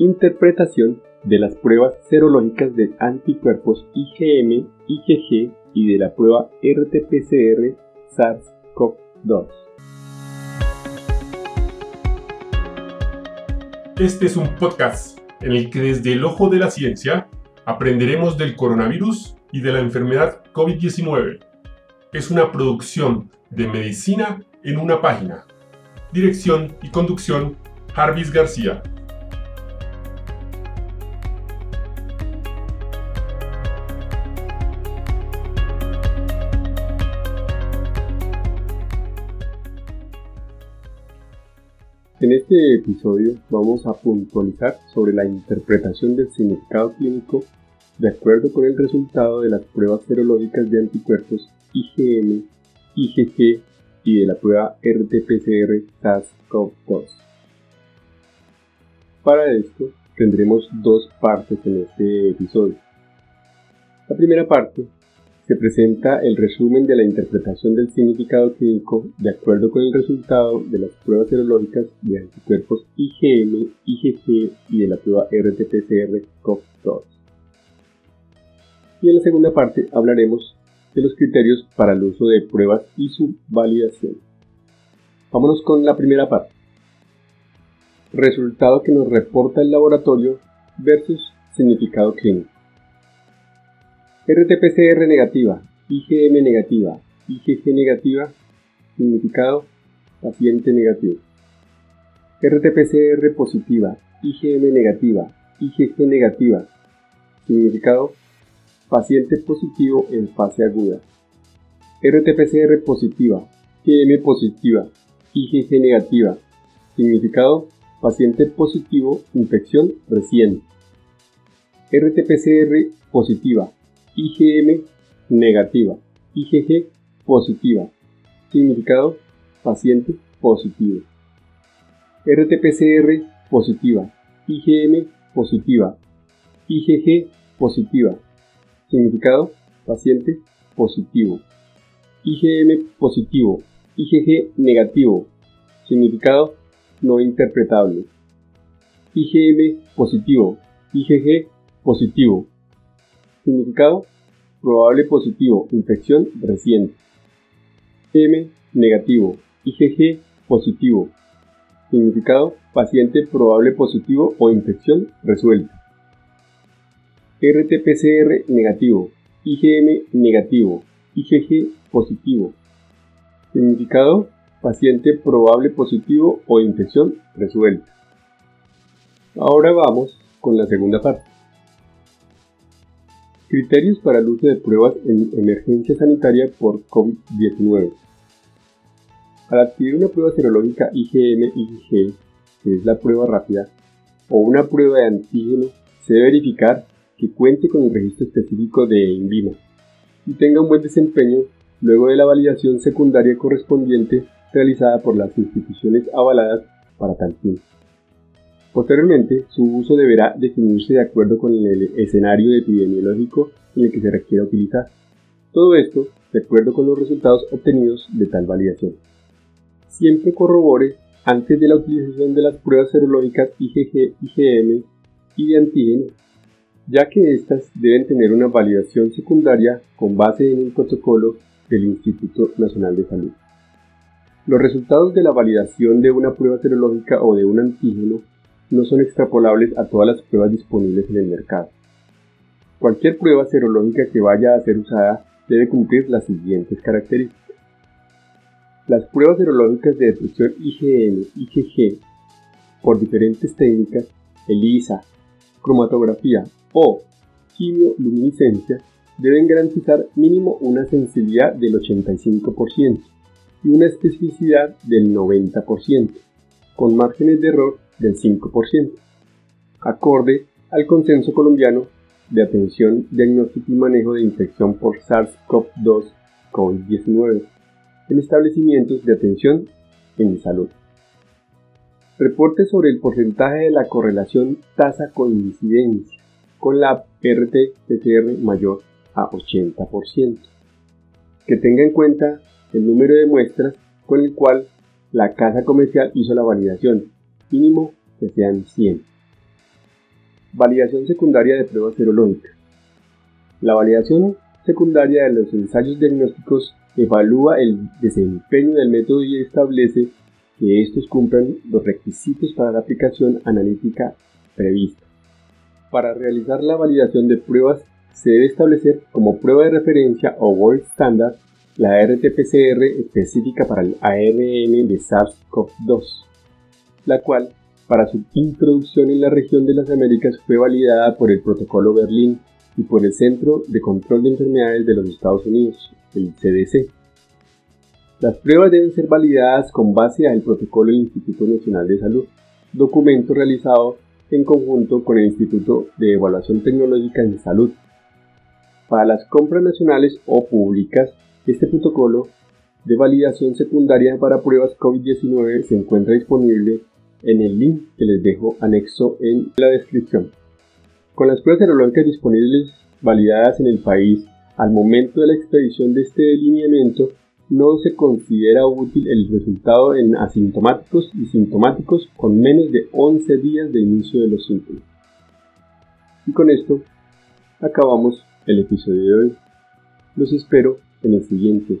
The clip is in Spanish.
interpretación de las pruebas serológicas de anticuerpos IgM, IgG y de la prueba RT-PCR SARS-CoV-2. Este es un podcast en el que desde el ojo de la ciencia aprenderemos del coronavirus y de la enfermedad COVID-19. Es una producción de medicina en una página. Dirección y conducción, Jarvis García. En este episodio vamos a puntualizar sobre la interpretación del significado clínico de acuerdo con el resultado de las pruebas serológicas de anticuerpos IgM, IgG y de la prueba RT-PCR SARS-CoV-2. Para esto tendremos dos partes en este episodio. La primera parte se presenta el resumen de la interpretación del significado clínico de acuerdo con el resultado de las pruebas serológicas de anticuerpos IgM, IgG y de la prueba RT-PCR COV-2. Y en la segunda parte hablaremos de los criterios para el uso de pruebas y su validación. Vámonos con la primera parte. Resultado que nos reporta el laboratorio versus significado clínico. RT-PCR negativa, IgM negativa, IgG negativa, significado paciente negativo. RT-PCR positiva, IgM negativa, IgG negativa, significado paciente positivo en fase aguda. RT-PCR positiva, IgM positiva, IgG negativa, significado paciente positivo infección reciente. RT-PCR positiva, IgM negativa, IgG positiva. Significado, paciente positivo. RT-PCR positiva, IgM positiva, IgG positiva. Significado, paciente positivo. IgM positivo, IgG negativo. Significado, no interpretable. IgM positivo, IgG positivo. Significado, probable positivo, infección reciente. M negativo, IgG positivo. Significado, paciente probable positivo o infección resuelta. RT-PCR negativo, IgM negativo, IgG positivo. Significado, paciente probable positivo o infección resuelta. Ahora vamos con la segunda parte. Criterios para el uso de pruebas en emergencia sanitaria por COVID-19. Al adquirir una prueba serológica IgM-IgG, que es la prueba rápida, o una prueba de antígeno, se debe verificar que cuente con el registro específico de INVIMA y tenga un buen desempeño luego de la validación secundaria correspondiente realizada por las instituciones avaladas para tal fin. Posteriormente, su uso deberá definirse de acuerdo con el escenario epidemiológico en el que se requiera utilizar. Todo esto de acuerdo con los resultados obtenidos de tal validación. Siempre corrobore antes de la utilización de las pruebas serológicas IgG, IgM y de antígeno, ya que éstas deben tener una validación secundaria con base en el protocolo del Instituto Nacional de Salud. Los resultados de la validación de una prueba serológica o de un antígeno no son extrapolables a todas las pruebas disponibles en el mercado. Cualquier prueba serológica que vaya a ser usada debe cumplir las siguientes características. Las pruebas serológicas de detección IgM, IgG, por diferentes técnicas, ELISA, cromatografía o quimioluminiscencia, deben garantizar mínimo una sensibilidad del 85% y una especificidad del 90%, con márgenes de error del 5%, acorde al consenso colombiano de atención, diagnóstico y manejo de infección por SARS-CoV-2 COVID-19 en establecimientos de atención en salud. Reporte sobre el porcentaje de la correlación tasa coincidencia con la RT-PCR mayor a 80%. Que tenga en cuenta el número de muestras con el cual la casa comercial hizo la validación mínimo que sean 100. Validación secundaria de pruebas serológicas. La validación secundaria de los ensayos diagnósticos evalúa el desempeño del método y establece que estos cumplan los requisitos para la aplicación analítica prevista. Para realizar la validación de pruebas se debe establecer como prueba de referencia o gold standard la RT-PCR específica para el ARN de SARS-CoV-2, la cual para su introducción en la región de las Américas fue validada por el Protocolo Berlín y por el Centro de Control de Enfermedades de los Estados Unidos, el CDC. Las pruebas deben ser validadas con base al protocolo del Instituto Nacional de Salud, documento realizado en conjunto con el Instituto de Evaluación Tecnológica en Salud. Para las compras nacionales o públicas, este protocolo de validación secundaria para pruebas COVID-19 se encuentra disponible en el link que les dejo anexo en la descripción. Con las pruebas serológicas disponibles validadas en el país al momento de la expedición de este delineamiento, no se considera útil el resultado en asintomáticos y sintomáticos con menos de 11 días de inicio de los síntomas. Y con esto acabamos el episodio de hoy. Los espero en el siguiente.